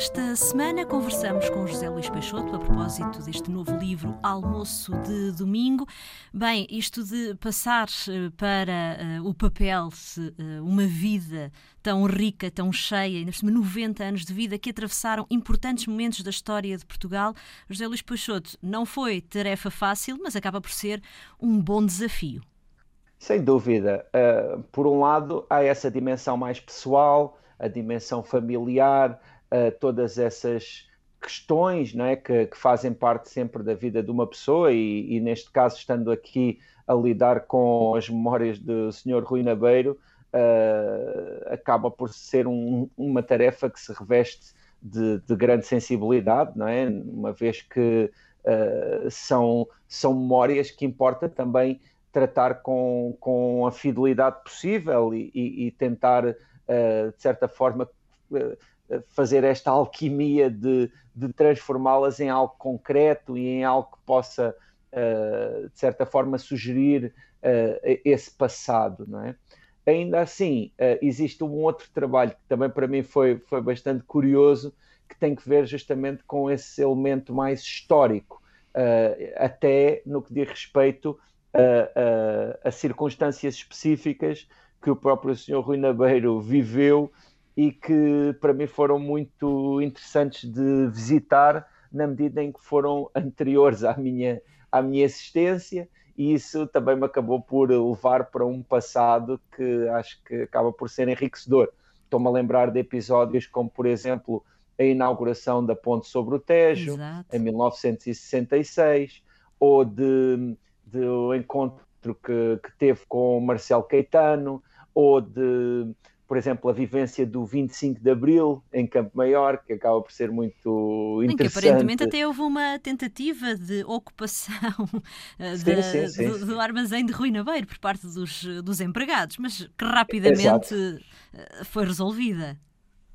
Esta semana conversamos com José Luís Peixoto a propósito deste novo livro Almoço de Domingo. Bem, isto de passar eh, para uh, o papel uh, uma vida tão rica, tão cheia, ainda por cima 90 anos de vida que atravessaram importantes momentos da história de Portugal. José Luís Peixoto não foi tarefa fácil, mas acaba por ser um bom desafio. Sem dúvida. Uh, por um lado, há essa dimensão mais pessoal, a dimensão familiar, uh, todas essas questões não é, que, que, fazem parte sempre da vida de uma pessoa, e, e, neste caso, estando aqui a lidar com as memórias do Sr. Rui Nabeiro, uh, acaba por ser um, uma tarefa que se reveste de, de, grande sensibilidade, não é? uma vez que uh, são, são memórias que importa também tratar com, com a fidelidade possível e, e, e tentar, uh, de certa forma, fazer esta alquimia de, de transformá-las em algo concreto e em algo que possa, uh, de certa forma, sugerir uh, esse passado, não é? Ainda assim, uh, existe um outro trabalho que também para mim foi, foi bastante curioso, que tem que ver justamente com esse elemento mais histórico, até no que diz respeito a, a, a circunstâncias específicas que o próprio Sr. Rui Nabeiro viveu e que para mim foram muito interessantes de visitar na medida em que foram anteriores à minha, à minha existência e isso também me acabou por levar para um passado que acho que acaba por ser enriquecedor. Estou-me a lembrar de episódios como, por exemplo, a inauguração da ponte sobre o Tejo, Exato. em 1966, ou de, de o encontro que, que teve com Marcelo Caetano, ou de por exemplo, a vivência do 25 de Abril em Campo Maior, que acaba por ser muito interessante. Em que aparentemente até houve uma tentativa de ocupação eh, sim, sim, sim, do, do, armazém de Rui Nabeiro por parte dos, dos empregados, mas que rapidamente Exato. Eh, foi resolvida.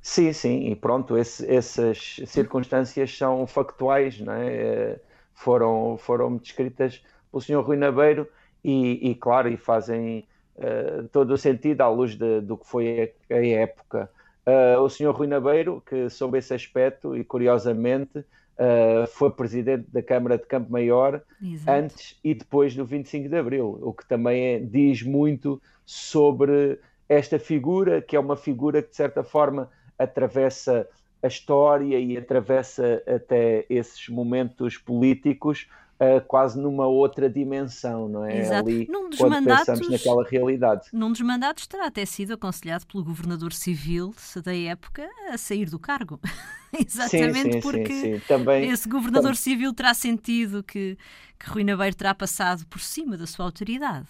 Sim, sim, e pronto, esse, essas circunstâncias são factuais, não é? Eh, foram, foram descritas pelo Sr. Rui Nabeiro e, e claro, e fazem uh, todo o sentido à luz de, do que foi a, a época. Uh, o senhor Rui Nabeiro, que soube esse aspecto e curiosamente uh, foi presidente da Câmara de Campo Maior Exato. antes e depois do 25 de Abril, o que também é, diz muito sobre esta figura, que é uma figura que de certa forma atravessa a história e atravessa até esses momentos políticos uh, quase numa outra dimensão, não é? Exato. Ali, quando pensamos naquela realidade. Num dos mandatos terá até sido aconselhado pelo governador civil da época a sair do cargo. Exatamente sim, sim, porque sim, Também, esse governador civil terá sentido que, que Rui Nabeiro terá passado por cima da sua autoridade.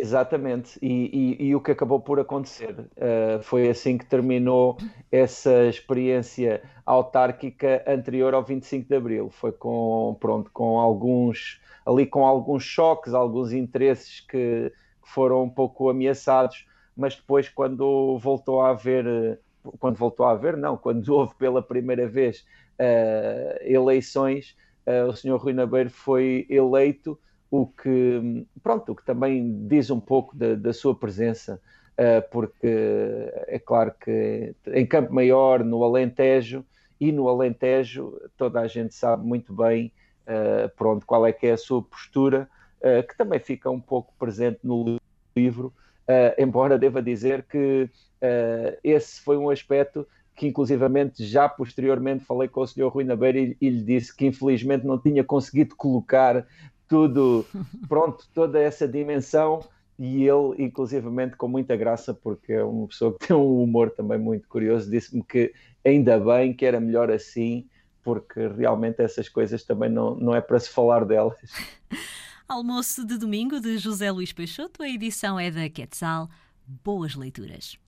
Exatamente, e, e, e, o que acabou por acontecer uh, foi assim que terminou essa experiência autárquica anterior ao 25 de Abril. Foi com, pronto, com alguns, ali com alguns choques, alguns interesses que, foram um pouco ameaçados, mas depois quando voltou a haver, quando voltou a haver, não, quando houve pela primeira vez uh, eleições, uh, o senhor Rui Nabeiro foi eleito o que, pronto, o que também diz um pouco da, da sua presença, uh, porque é claro que em Campo Maior, no Alentejo, e no Alentejo toda a gente sabe muito bem uh, pronto, qual é que é a sua postura, uh, que também fica um pouco presente no livro, uh, embora deva dizer que esse foi um aspecto que inclusivamente já posteriormente falei com o Sr. Rui Nabeira e, e, lhe disse que infelizmente não tinha conseguido colocar tudo, pronto, toda essa dimensão e ele, inclusivamente, com muita graça, porque é uma pessoa que tem um humor também muito curioso, disse-me que ainda bem que era melhor assim, porque realmente essas coisas também não, não é para se falar delas. Almoço de domingo de José Luís Peixoto, a edição é da Quetzal. Boas leituras.